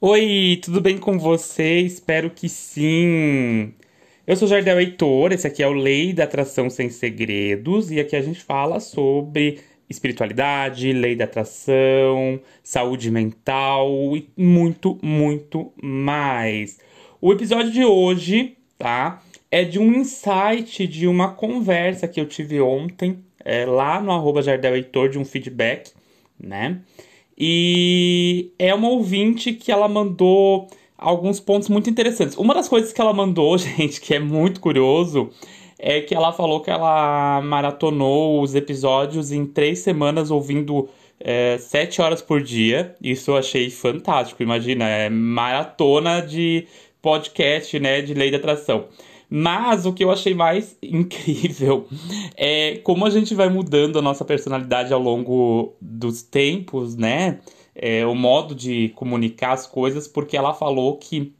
Oi, tudo bem com você? Espero que sim. Eu sou Jardel Heitor, esse aqui é o Lei da Atração Sem Segredos, e aqui a gente fala sobre espiritualidade, lei da atração, saúde mental e muito, muito mais. O episódio de hoje, tá? É de um insight, de uma conversa que eu tive ontem, é, lá no arroba Jardel Heitor, de um feedback, né? E é uma ouvinte que ela mandou alguns pontos muito interessantes. Uma das coisas que ela mandou, gente, que é muito curioso, é que ela falou que ela maratonou os episódios em três semanas ouvindo é, sete horas por dia. Isso eu achei fantástico. Imagina, é maratona de podcast, né, de lei da atração. Mas o que eu achei mais incrível é como a gente vai mudando a nossa personalidade ao longo dos tempos, né? É, o modo de comunicar as coisas, porque ela falou que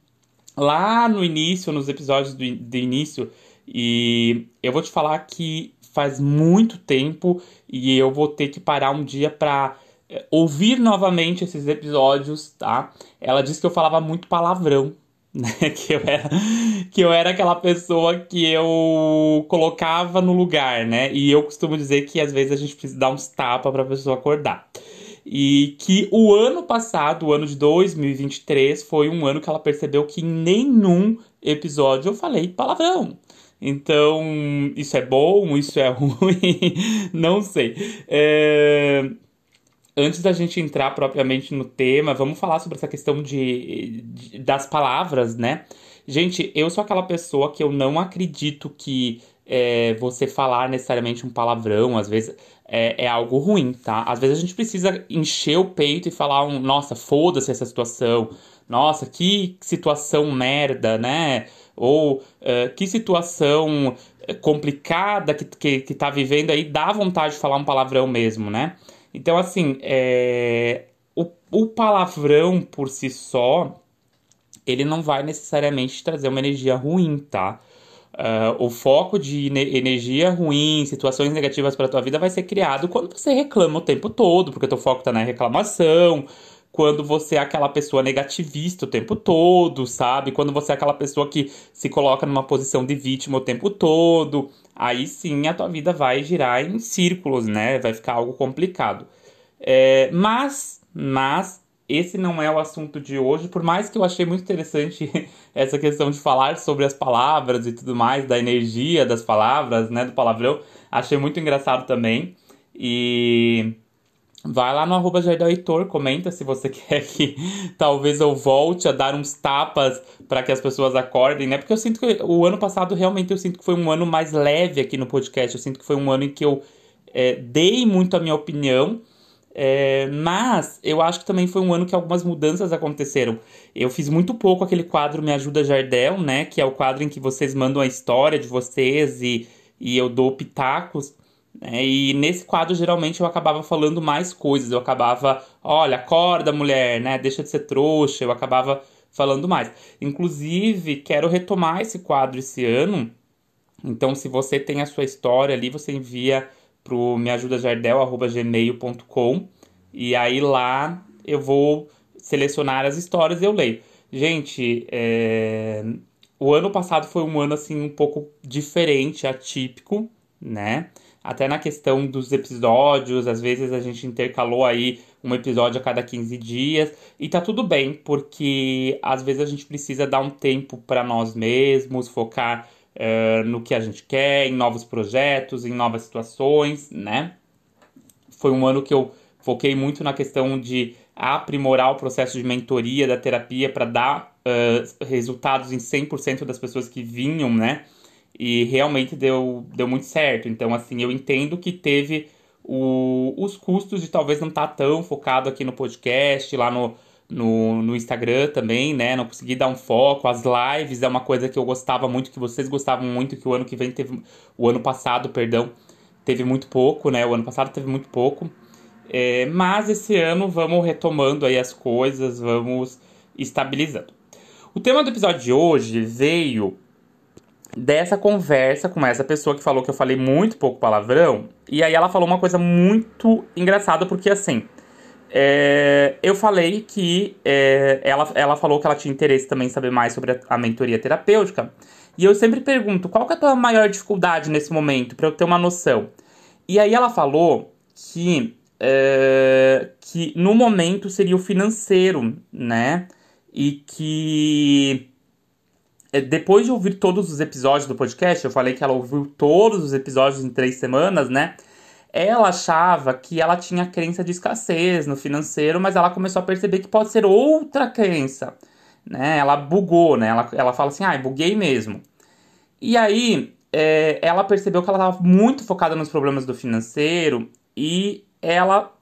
lá no início, nos episódios do, do início, e eu vou te falar que faz muito tempo e eu vou ter que parar um dia para é, ouvir novamente esses episódios, tá? Ela disse que eu falava muito palavrão? Que eu era, que eu era aquela pessoa que eu colocava no lugar, né? E eu costumo dizer que às vezes a gente precisa dar uns tapas para a pessoa acordar. E que o ano passado, o ano de 2023, foi um ano que ela percebeu que em nenhum episódio eu falei palavrão. Então, isso é bom, isso é ruim, não sei. É antes da gente entrar propriamente no tema, vamos falar sobre essa questão de, de, das palavras, né? Gente, eu sou aquela pessoa que eu não acredito que é, você falar necessariamente um palavrão, às vezes é, é, algo ruim, tá? Às vezes a gente precisa encher o peito e falar um, nossa, foda-se essa situação, nossa, que situação merda, né? Ou uh, que situação complicada que, que, que tá vivendo aí, dá vontade de falar um palavrão mesmo, né? Então, assim, é... o, o palavrão por si só, ele não vai necessariamente trazer uma energia ruim, tá? Uh, o foco de energia ruim, situações negativas para tua vida vai ser criado quando você reclama o tempo todo, porque teu foco tá na reclamação, quando você é aquela pessoa negativista o tempo todo, sabe? Quando você é aquela pessoa que se coloca numa posição de vítima o tempo todo, aí sim a tua vida vai girar em círculos, né? Vai ficar algo complicado. É, mas, mas esse não é o assunto de hoje, por mais que eu achei muito interessante essa questão de falar sobre as palavras e tudo mais, da energia das palavras, né, do palavrão, achei muito engraçado também. E Vai lá no arroba Heitor, comenta se você quer que talvez eu volte a dar uns tapas para que as pessoas acordem, né? Porque eu sinto que o ano passado realmente eu sinto que foi um ano mais leve aqui no podcast. Eu sinto que foi um ano em que eu é, dei muito a minha opinião. É, mas eu acho que também foi um ano que algumas mudanças aconteceram. Eu fiz muito pouco aquele quadro Me Ajuda Jardel, né? Que é o quadro em que vocês mandam a história de vocês e, e eu dou pitacos. É, e nesse quadro, geralmente, eu acabava falando mais coisas. Eu acabava, olha, acorda, mulher, né? Deixa de ser trouxa. Eu acabava falando mais. Inclusive, quero retomar esse quadro esse ano. Então, se você tem a sua história ali, você envia pro meajudajardel.gmail.com e aí lá eu vou selecionar as histórias e eu leio. Gente, é... o ano passado foi um ano, assim, um pouco diferente, atípico, né? Até na questão dos episódios, às vezes a gente intercalou aí um episódio a cada 15 dias e tá tudo bem, porque às vezes a gente precisa dar um tempo para nós mesmos, focar uh, no que a gente quer, em novos projetos, em novas situações, né? Foi um ano que eu foquei muito na questão de aprimorar o processo de mentoria da terapia para dar uh, resultados em 100% das pessoas que vinham, né? E realmente deu, deu muito certo. Então, assim, eu entendo que teve o, os custos de talvez não estar tá tão focado aqui no podcast, lá no, no, no Instagram também, né? Não consegui dar um foco. As lives é uma coisa que eu gostava muito, que vocês gostavam muito, que o ano que vem teve. O ano passado, perdão, teve muito pouco, né? O ano passado teve muito pouco. É, mas esse ano vamos retomando aí as coisas, vamos estabilizando. O tema do episódio de hoje veio dessa conversa com essa pessoa que falou que eu falei muito pouco palavrão. E aí ela falou uma coisa muito engraçada, porque assim, é, eu falei que é, ela, ela falou que ela tinha interesse também em saber mais sobre a, a mentoria terapêutica. E eu sempre pergunto, qual que é a tua maior dificuldade nesse momento, para eu ter uma noção? E aí ela falou que, é, que no momento seria o financeiro, né? E que depois de ouvir todos os episódios do podcast, eu falei que ela ouviu todos os episódios em três semanas, né? Ela achava que ela tinha crença de escassez no financeiro, mas ela começou a perceber que pode ser outra crença, né? Ela bugou, né? Ela, ela fala assim, ah, buguei mesmo. E aí, é, ela percebeu que ela estava muito focada nos problemas do financeiro e ela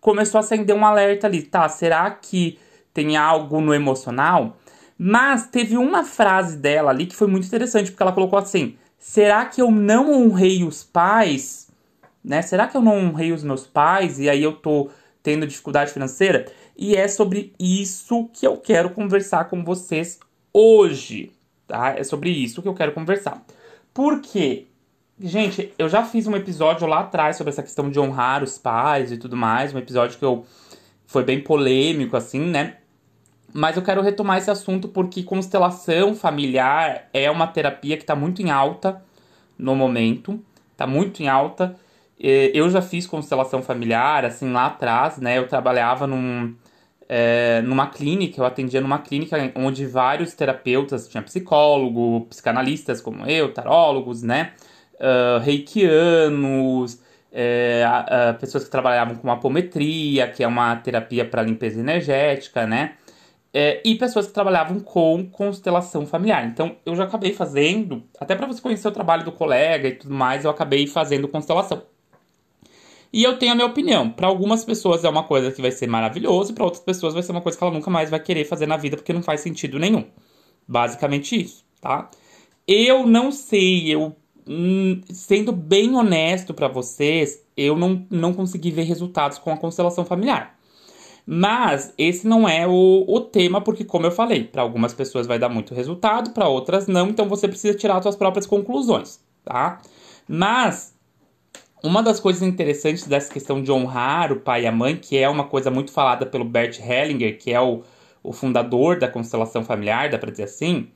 começou a acender um alerta ali, tá? Será que tem algo no emocional? Mas teve uma frase dela ali que foi muito interessante, porque ela colocou assim: será que eu não honrei os pais? Né? Será que eu não honrei os meus pais e aí eu tô tendo dificuldade financeira? E é sobre isso que eu quero conversar com vocês hoje, tá? É sobre isso que eu quero conversar. Por quê? Gente, eu já fiz um episódio lá atrás sobre essa questão de honrar os pais e tudo mais, um episódio que eu foi bem polêmico assim, né? Mas eu quero retomar esse assunto porque constelação familiar é uma terapia que está muito em alta no momento. Está muito em alta. Eu já fiz constelação familiar, assim, lá atrás, né? Eu trabalhava num, é, numa clínica, eu atendia numa clínica onde vários terapeutas, tinha psicólogo, psicanalistas como eu, tarólogos, né? Uh, reikianos, é, uh, pessoas que trabalhavam com apometria, que é uma terapia para limpeza energética, né? É, e pessoas que trabalhavam com constelação familiar. Então, eu já acabei fazendo, até para você conhecer o trabalho do colega e tudo mais, eu acabei fazendo constelação. E eu tenho a minha opinião. Para algumas pessoas é uma coisa que vai ser maravilhoso, e para outras pessoas vai ser uma coisa que ela nunca mais vai querer fazer na vida porque não faz sentido nenhum. Basicamente isso, tá? Eu não sei, eu hum, sendo bem honesto para vocês, eu não, não consegui ver resultados com a constelação familiar. Mas esse não é o, o tema, porque, como eu falei, para algumas pessoas vai dar muito resultado, para outras não, então você precisa tirar suas próprias conclusões, tá? Mas uma das coisas interessantes dessa questão de honrar o pai e a mãe, que é uma coisa muito falada pelo Bert Hellinger, que é o, o fundador da constelação familiar, dá para dizer assim,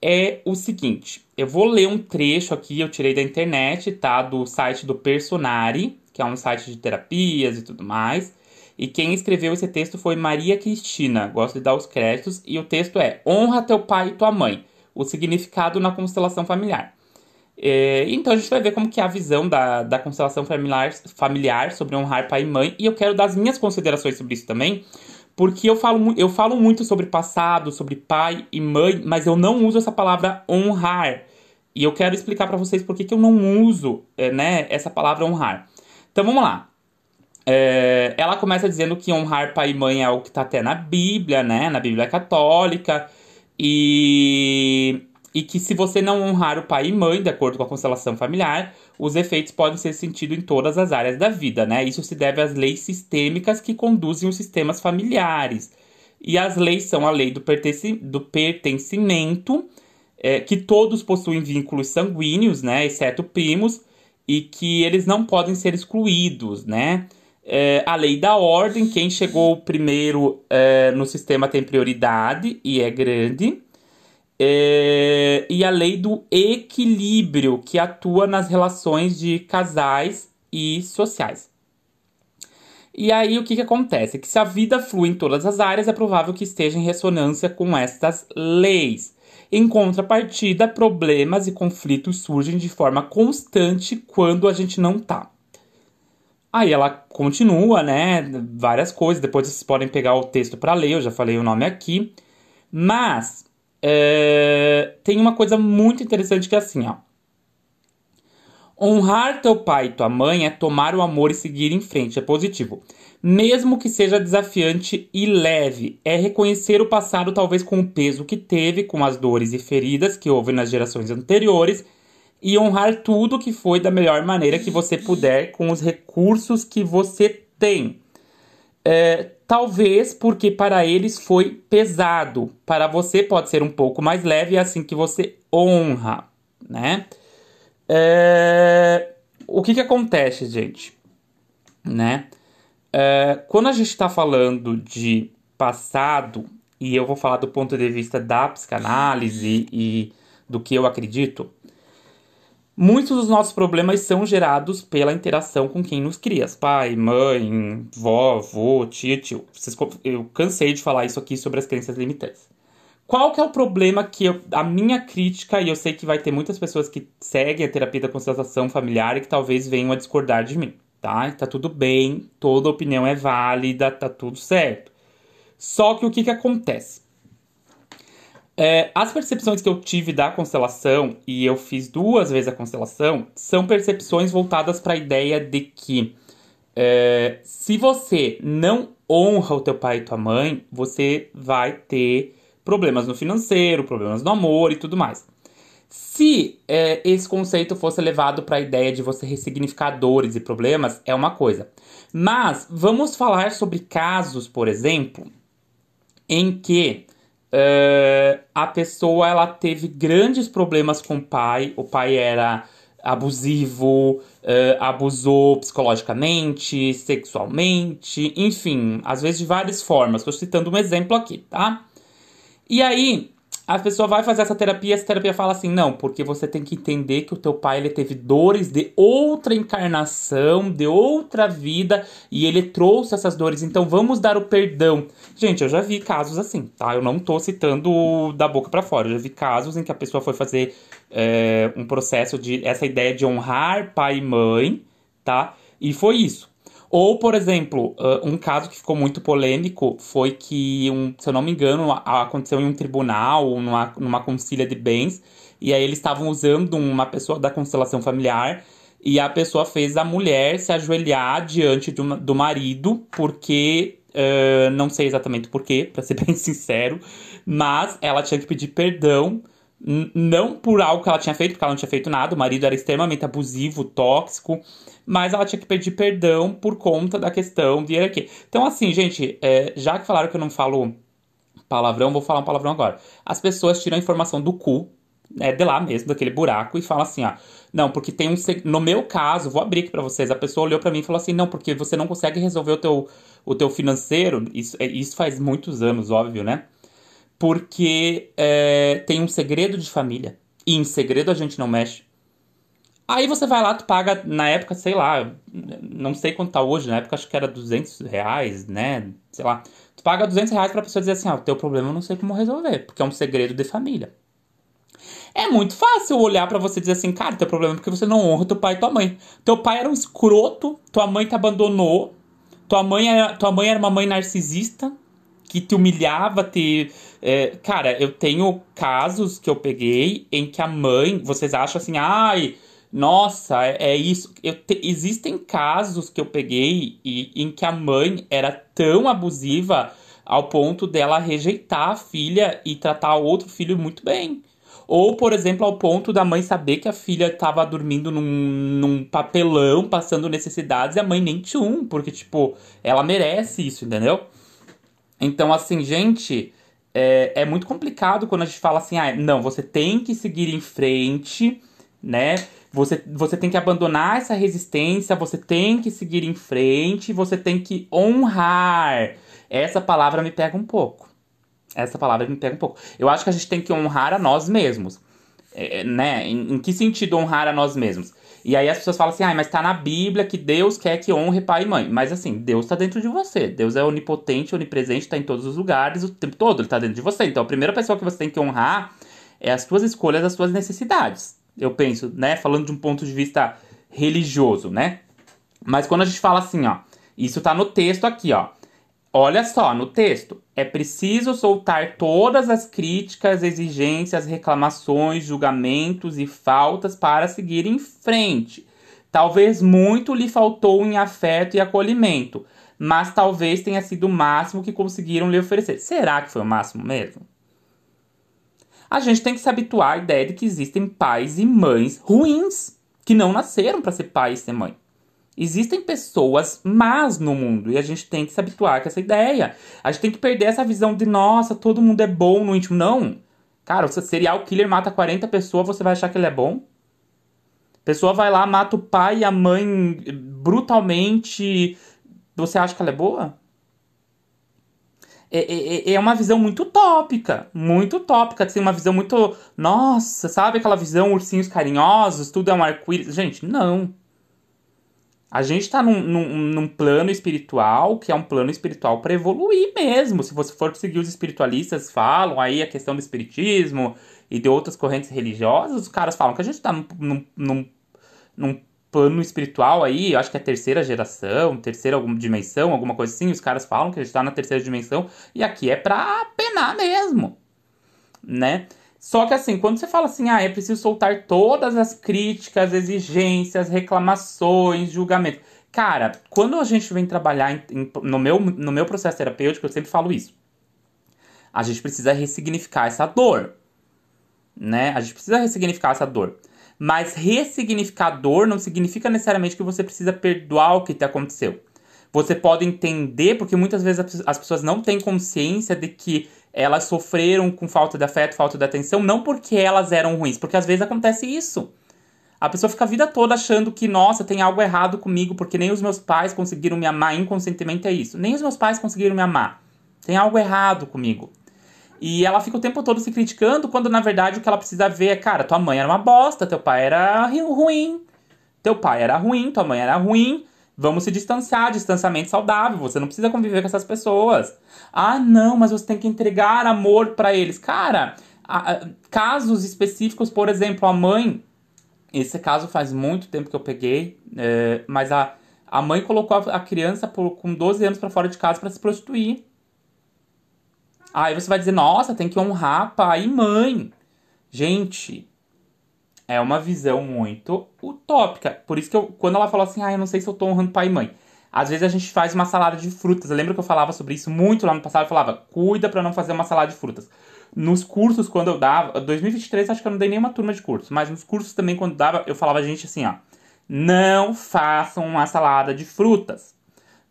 é o seguinte: eu vou ler um trecho aqui, eu tirei da internet, tá? Do site do Personari, que é um site de terapias e tudo mais. E quem escreveu esse texto foi Maria Cristina, gosto de dar os créditos, e o texto é Honra teu pai e tua mãe, o significado na constelação familiar. É, então a gente vai ver como que é a visão da, da constelação familiar, familiar sobre honrar pai e mãe, e eu quero dar as minhas considerações sobre isso também, porque eu falo, eu falo muito sobre passado, sobre pai e mãe, mas eu não uso essa palavra honrar. E eu quero explicar para vocês por que, que eu não uso é, né, essa palavra honrar. Então vamos lá. É, ela começa dizendo que honrar pai e mãe é algo que está até na Bíblia, né? Na Bíblia católica. E, e que se você não honrar o pai e mãe, de acordo com a constelação familiar, os efeitos podem ser sentidos em todas as áreas da vida, né? Isso se deve às leis sistêmicas que conduzem os sistemas familiares. E as leis são a lei do, pertenci do pertencimento, é, que todos possuem vínculos sanguíneos, né? Exceto primos, e que eles não podem ser excluídos, né? É, a lei da ordem, quem chegou primeiro é, no sistema tem prioridade e é grande. É, e a lei do equilíbrio, que atua nas relações de casais e sociais. E aí o que, que acontece? Que se a vida flui em todas as áreas, é provável que esteja em ressonância com estas leis. Em contrapartida, problemas e conflitos surgem de forma constante quando a gente não tá. Aí ela continua, né? Várias coisas. Depois vocês podem pegar o texto para ler, eu já falei o nome aqui. Mas é, tem uma coisa muito interessante que é assim, ó. Honrar teu pai e tua mãe é tomar o amor e seguir em frente, é positivo. Mesmo que seja desafiante e leve, é reconhecer o passado talvez com o peso que teve, com as dores e feridas que houve nas gerações anteriores e honrar tudo que foi da melhor maneira que você puder com os recursos que você tem. É, talvez porque para eles foi pesado, para você pode ser um pouco mais leve, é assim que você honra, né? É, o que que acontece, gente? Né? É, quando a gente está falando de passado, e eu vou falar do ponto de vista da psicanálise e do que eu acredito, muitos dos nossos problemas são gerados pela interação com quem nos cria. Pai, mãe, vó, avô, tia, tio. Eu cansei de falar isso aqui sobre as crenças limitantes. Qual que é o problema que eu, a minha crítica, e eu sei que vai ter muitas pessoas que seguem a terapia da constelação familiar e que talvez venham a discordar de mim, tá? Tá tudo bem, toda opinião é válida, tá tudo certo. Só que o que que acontece? É, as percepções que eu tive da constelação, e eu fiz duas vezes a constelação, são percepções voltadas para a ideia de que é, se você não honra o teu pai e tua mãe, você vai ter problemas no financeiro, problemas no amor e tudo mais. Se é, esse conceito fosse levado para a ideia de você ressignificar dores e problemas, é uma coisa. Mas vamos falar sobre casos, por exemplo, em que uh, a pessoa ela teve grandes problemas com o pai, o pai era abusivo, uh, abusou psicologicamente, sexualmente, enfim, às vezes de várias formas. Estou citando um exemplo aqui, tá? E aí, a pessoa vai fazer essa terapia, essa terapia fala assim: "Não, porque você tem que entender que o teu pai ele teve dores de outra encarnação, de outra vida, e ele trouxe essas dores, então vamos dar o perdão". Gente, eu já vi casos assim, tá? Eu não tô citando da boca para fora, eu já vi casos em que a pessoa foi fazer é, um processo de essa ideia de honrar pai e mãe, tá? E foi isso. Ou, por exemplo, uh, um caso que ficou muito polêmico foi que, um, se eu não me engano, aconteceu em um tribunal, numa, numa concília de bens, e aí eles estavam usando uma pessoa da constelação familiar, e a pessoa fez a mulher se ajoelhar diante do, do marido, porque. Uh, não sei exatamente porquê, para ser bem sincero, mas ela tinha que pedir perdão não por algo que ela tinha feito, porque ela não tinha feito nada, o marido era extremamente abusivo, tóxico, mas ela tinha que pedir perdão por conta da questão de hierarquia. Então, assim, gente, é, já que falaram que eu não falo palavrão, vou falar um palavrão agora. As pessoas tiram a informação do cu, é de lá mesmo, daquele buraco, e falam assim, ó, não, porque tem um. No meu caso, vou abrir aqui pra vocês, a pessoa olhou para mim e falou assim, não, porque você não consegue resolver o teu, o teu financeiro, isso, é, isso faz muitos anos, óbvio, né? Porque é, tem um segredo de família. E em segredo a gente não mexe. Aí você vai lá, tu paga, na época, sei lá, não sei quanto tá hoje, na época acho que era 200 reais, né? Sei lá. Tu paga 200 reais pra pessoa dizer assim, ah, o teu problema eu não sei como resolver, porque é um segredo de família. É muito fácil olhar para você dizer assim, cara, teu problema é porque você não honra teu pai e tua mãe. Teu pai era um escroto, tua mãe te abandonou, tua mãe era, tua mãe era uma mãe narcisista, que te humilhava, te. É, cara, eu tenho casos que eu peguei em que a mãe, vocês acham assim, ai nossa, é, é isso. Te, existem casos que eu peguei e, em que a mãe era tão abusiva ao ponto dela rejeitar a filha e tratar o outro filho muito bem. Ou, por exemplo, ao ponto da mãe saber que a filha estava dormindo num, num, papelão, passando necessidades, e a mãe nem tchum, porque, tipo, ela merece isso, entendeu? Então, assim, gente, é, é muito complicado quando a gente fala assim, ah, não, você tem que seguir em frente, né? Você, você tem que abandonar essa resistência, você tem que seguir em frente, você tem que honrar. Essa palavra me pega um pouco. Essa palavra me pega um pouco. Eu acho que a gente tem que honrar a nós mesmos. É, né? Em, em, que sentido honrar a nós mesmos? E aí as pessoas falam assim, ah, mas tá na Bíblia que Deus quer que honre pai e mãe. Mas assim, Deus tá dentro de você. Deus é onipotente, onipresente, tá em todos os lugares, o tempo todo, ele tá dentro de você. Então a primeira pessoa que você tem que honrar é as suas escolhas, as suas necessidades eu penso, né? Falando de um ponto de vista religioso, né? Mas quando a gente fala assim, ó, isso tá no texto aqui, ó. Olha só, no texto, é preciso soltar todas as críticas, exigências, reclamações, julgamentos e faltas para seguir em frente. Talvez muito lhe faltou em afeto e acolhimento, mas talvez tenha sido o máximo que conseguiram lhe oferecer. Será que foi o máximo mesmo? a gente tem que se habituar à ideia de que existem pais e mães ruins, que não nasceram para ser pai e ser mãe. Existem pessoas más no mundo e a gente tem que se habituar com essa ideia. A gente tem que perder essa visão de, nossa, todo mundo é bom no íntimo. Não. Cara, se serial killer mata 40 pessoas, você vai achar que ele é bom? Pessoa vai lá, mata o pai e a mãe brutalmente, Você acha que ela é boa? É, é, é, é uma visão muito utópica, muito utópica, assim, uma visão muito. Nossa, sabe aquela visão ursinhos carinhosos, tudo é um arco-íris? Gente, não. A gente está num, num, num, plano espiritual que é um plano espiritual para evoluir mesmo. Se você for seguir os espiritualistas falam aí a questão do espiritismo e de outras correntes religiosas, os caras falam que a gente está num, num, num, plano espiritual aí, acho que é terceira geração, terceira alguma dimensão, alguma coisa assim. Os caras falam que a gente está na terceira dimensão e aqui é para penar mesmo, né? Só que assim, quando você fala assim, ah, é preciso soltar todas as críticas, exigências, reclamações, julgamentos. Cara, quando a gente vem trabalhar em, em, no, meu, no meu processo terapêutico, eu sempre falo isso. A gente precisa ressignificar essa dor. Né? A gente precisa ressignificar essa dor. Mas ressignificar dor não significa necessariamente que você precisa perdoar o que te aconteceu. Você pode entender, porque muitas vezes as pessoas não têm consciência de que elas sofreram com falta de afeto, falta de atenção, não porque elas eram ruins, porque às vezes acontece isso. A pessoa fica a vida toda achando que, nossa, tem algo errado comigo, porque nem os meus pais conseguiram me amar inconscientemente, é isso. Nem os meus pais conseguiram me amar. Tem algo errado comigo. E ela fica o tempo todo se criticando, quando na verdade o que ela precisa ver é, cara, tua mãe era uma bosta, teu pai era ruim. Teu pai era ruim, tua mãe era ruim. Vamos se distanciar, distanciamento saudável. Você não precisa conviver com essas pessoas. Ah, não, mas você tem que entregar amor para eles. Cara, casos específicos, por exemplo, a mãe. Esse caso faz muito tempo que eu peguei, é, mas a, a mãe colocou a, a criança por, com 12 anos para fora de casa para se prostituir. Aí você vai dizer, nossa, tem que honrar pai e mãe. Gente, é uma visão muito utópica. Por isso que eu, quando ela falou assim, ah, eu não sei se eu tô honrando pai e mãe. Às vezes a gente faz uma salada de frutas. Eu lembro que eu falava sobre isso muito lá no passado. Eu falava, cuida para não fazer uma salada de frutas. Nos cursos, quando eu dava, 2023 acho que eu não dei nenhuma turma de curso, mas nos cursos também, quando dava, eu falava, gente, assim, ó, não façam uma salada de frutas.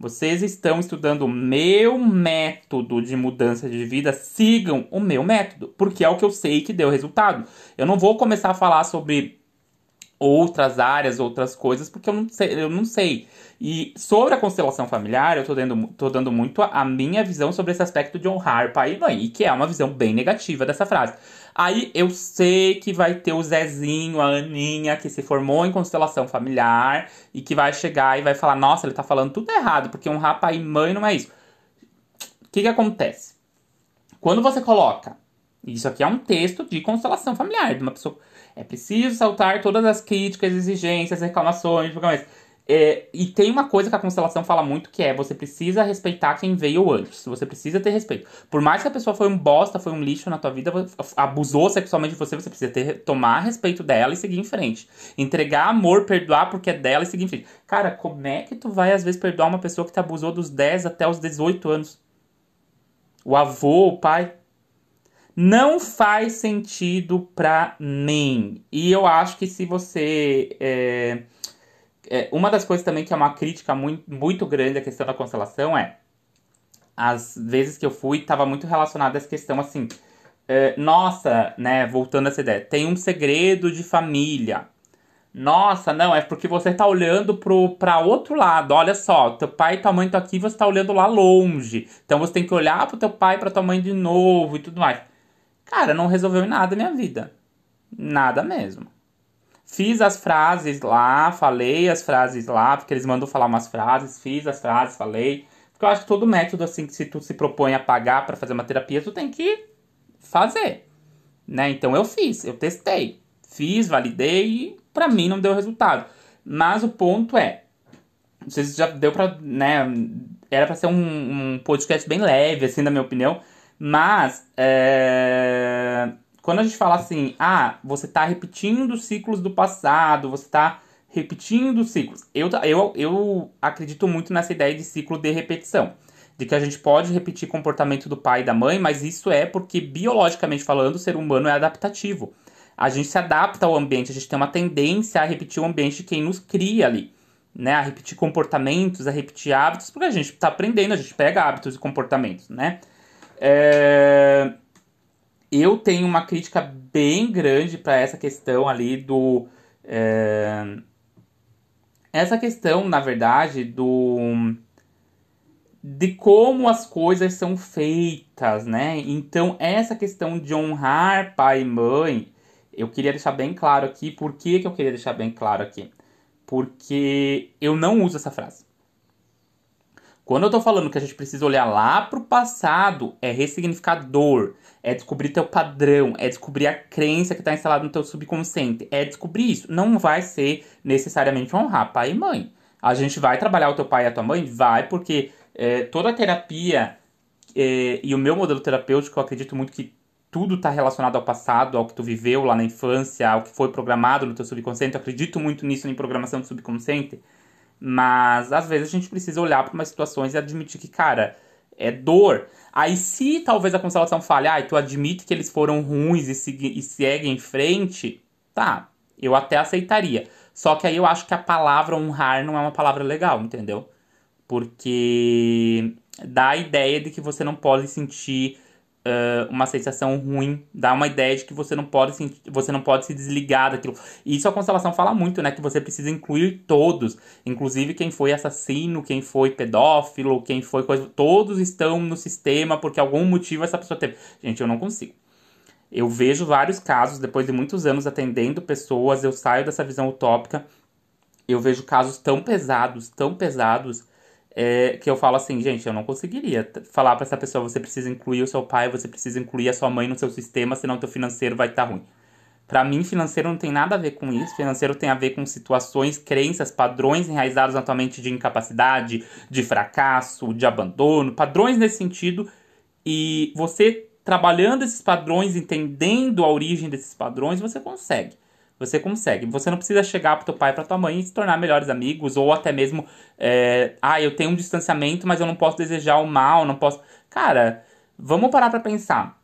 Vocês estão estudando o meu método de mudança de vida, sigam o meu método, porque é o que eu sei que deu resultado. Eu não vou começar a falar sobre outras áreas, outras coisas, porque eu não sei. Eu não sei. E sobre a constelação familiar, eu tô dando, tô dando muito a minha visão sobre esse aspecto de honrar pai e mãe, que é uma visão bem negativa dessa frase. Aí eu sei que vai ter o Zezinho, a Aninha, que se formou em constelação familiar e que vai chegar e vai falar: Nossa, ele tá falando tudo errado, porque honrar pai e mãe não é isso. O que, que acontece? Quando você coloca, isso aqui é um texto de constelação familiar, de uma pessoa é preciso saltar todas as críticas, exigências, reclamações, julgamentos. É, e tem uma coisa que a constelação fala muito que é você precisa respeitar quem veio antes. Você precisa ter respeito. Por mais que a pessoa foi um bosta, foi um lixo na tua vida, abusou sexualmente de você, você precisa ter, tomar respeito dela e seguir em frente. Entregar amor, perdoar porque é dela e seguir em frente. Cara, como é que tu vai às vezes perdoar uma pessoa que te abusou dos 10 até os 18 anos? O avô, o pai não faz sentido pra mim. E eu acho que se você. É, é, uma das coisas também que é uma crítica muito, muito grande à questão da constelação é. As vezes que eu fui, estava muito relacionado a essa questão assim. É, nossa, né, voltando a essa ideia, tem um segredo de família. Nossa, não, é porque você tá olhando pro, pra outro lado. Olha só, teu pai e tua mãe estão aqui, você tá olhando lá longe. Então você tem que olhar pro teu pai pra tua mãe de novo e tudo mais. Cara, não resolveu nada minha vida. Nada mesmo. Fiz as frases lá, falei as frases lá, porque eles mandam falar umas frases, fiz as frases, falei. Porque eu acho que todo método, assim, que se tu se propõe a pagar para fazer uma terapia, tu tem que fazer. Né? Então eu fiz, eu testei. Fiz, validei e pra mim não deu resultado. Mas o ponto é, não sei se já deu pra, né, era pra ser um, um podcast bem leve, assim, na minha opinião. Mas, é... quando a gente fala assim, ah, você está repetindo ciclos do passado, você está repetindo ciclos. Eu, eu, eu acredito muito nessa ideia de ciclo de repetição. De que a gente pode repetir comportamento do pai e da mãe, mas isso é porque, biologicamente falando, o ser humano é adaptativo. A gente se adapta ao ambiente, a gente tem uma tendência a repetir o ambiente de quem nos cria ali. Né, a repetir comportamentos, a repetir hábitos, porque a gente está aprendendo, a gente pega hábitos e comportamentos, né? É... Eu tenho uma crítica bem grande para essa questão ali do. É... Essa questão, na verdade, do. de como as coisas são feitas, né? Então, essa questão de honrar pai e mãe, eu queria deixar bem claro aqui. Por que, que eu queria deixar bem claro aqui? Porque eu não uso essa frase. Quando eu tô falando que a gente precisa olhar lá pro passado, é ressignificar dor, é descobrir teu padrão, é descobrir a crença que está instalada no teu subconsciente, é descobrir isso. Não vai ser necessariamente honrar pai e mãe. A gente vai trabalhar o teu pai e a tua mãe? Vai, porque é, toda a terapia é, e o meu modelo terapêutico, eu acredito muito que tudo está relacionado ao passado, ao que tu viveu lá na infância, ao que foi programado no teu subconsciente. Eu acredito muito nisso em programação do subconsciente. Mas às vezes a gente precisa olhar para umas situações e admitir que, cara, é dor. Aí se talvez a constelação fale, ah, tu admite que eles foram ruins e, segue, e segue em frente, tá, eu até aceitaria. Só que aí eu acho que a palavra honrar não é uma palavra legal, entendeu? Porque dá a ideia de que você não pode sentir uh, uma sensação ruim, dá uma ideia de que você não pode se, você não pode se desligar daquilo. E isso a constelação fala muito, né? Que você precisa incluir todos, inclusive quem foi assassino, quem foi pedófilo, quem foi coisa, todos estão no sistema porque algum motivo essa pessoa teve. Gente, eu não consigo. Eu vejo vários casos depois de muitos anos atendendo pessoas, eu saio dessa visão utópica. Eu vejo casos tão pesados, tão pesados, é, que eu falo assim, gente, eu não conseguiria falar para essa pessoa, você precisa incluir o seu pai, você precisa incluir a sua mãe no seu sistema, senão teu financeiro vai estar tá ruim. Para mim, financeiro não tem nada a ver com isso. Financeiro tem a ver com situações, crenças, padrões enraizados atualmente de incapacidade, de fracasso, de abandono, padrões nesse sentido. E você trabalhando esses padrões, entendendo a origem desses padrões, você consegue. Você consegue. Você não precisa chegar pro teu pai e pra tua mãe e se tornar melhores amigos, ou até mesmo, é, ah, eu tenho um distanciamento, mas eu não posso desejar o mal, não posso. Cara, vamos parar pra pensar.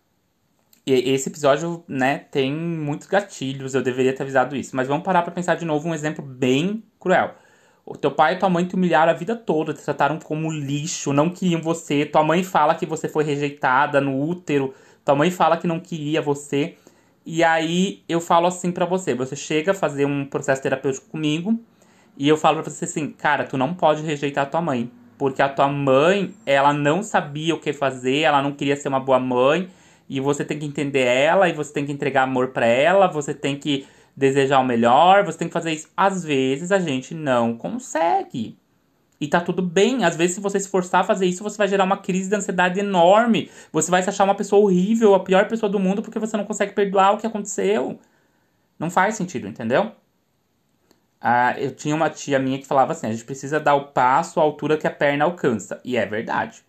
Esse episódio, né, tem muitos gatilhos, eu deveria ter avisado isso, mas vamos parar pra pensar de novo um exemplo bem cruel. O teu pai e tua mãe te humilharam a vida toda, te trataram como lixo, não queriam você. Tua mãe fala que você foi rejeitada no útero, tua mãe fala que não queria você. E aí eu falo assim para você, você chega a fazer um processo terapêutico comigo e eu falo pra você assim, cara, tu não pode rejeitar a tua mãe, porque a tua mãe, ela não sabia o que fazer, ela não queria ser uma boa mãe, e você tem que entender ela e você tem que entregar amor para ela, você tem que desejar o melhor, você tem que fazer isso. Às vezes a gente não consegue. E tá tudo bem. Às vezes, se você se forçar a fazer isso, você vai gerar uma crise de ansiedade enorme. Você vai se achar uma pessoa horrível, a pior pessoa do mundo, porque você não consegue perdoar o que aconteceu. Não faz sentido, entendeu? Ah, eu tinha uma tia minha que falava assim: a gente precisa dar o passo à altura que a perna alcança. E é verdade.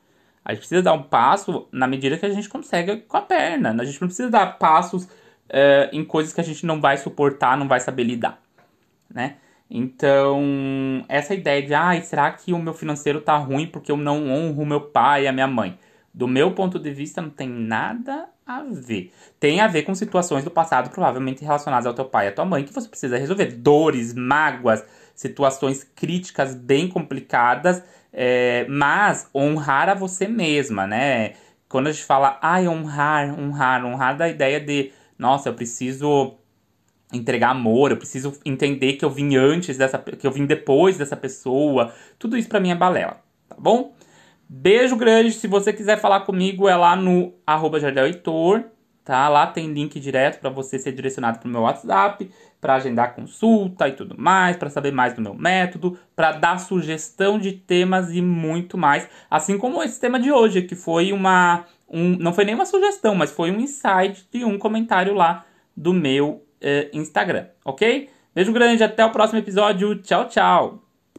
A gente precisa dar um passo na medida que a gente consegue com a perna. A gente não precisa dar passos uh, em coisas que a gente não vai suportar, não vai saber lidar, né? Então, essa ideia de, ah, será que o meu financeiro tá ruim porque eu não honro meu pai e a minha mãe? Do meu ponto de vista, não tem nada a ver. Tem a ver com situações do passado, provavelmente relacionadas ao teu pai e à tua mãe, que você precisa resolver. Dores, mágoas, situações críticas bem complicadas, é, mas honrar a você mesma, né? Quando a gente fala, ai, honrar, honrar, honrar da ideia de, nossa, eu preciso entregar amor, eu preciso entender que eu vim antes dessa, que eu vim depois dessa pessoa. Tudo isso para mim é balela, tá bom? Beijo grande, se você quiser falar comigo é lá no arroba Heitor, tá? Lá tem link direto para você ser direcionado pro meu WhatsApp, para agendar consulta e tudo mais, para saber mais do meu método, para dar sugestão de temas e muito mais, assim como esse tema de hoje, que foi uma um, não foi nem uma sugestão, mas foi um insight de um comentário lá do meu uh, Instagram, ok? Beijo grande, até o próximo episódio. Tchau, tchau!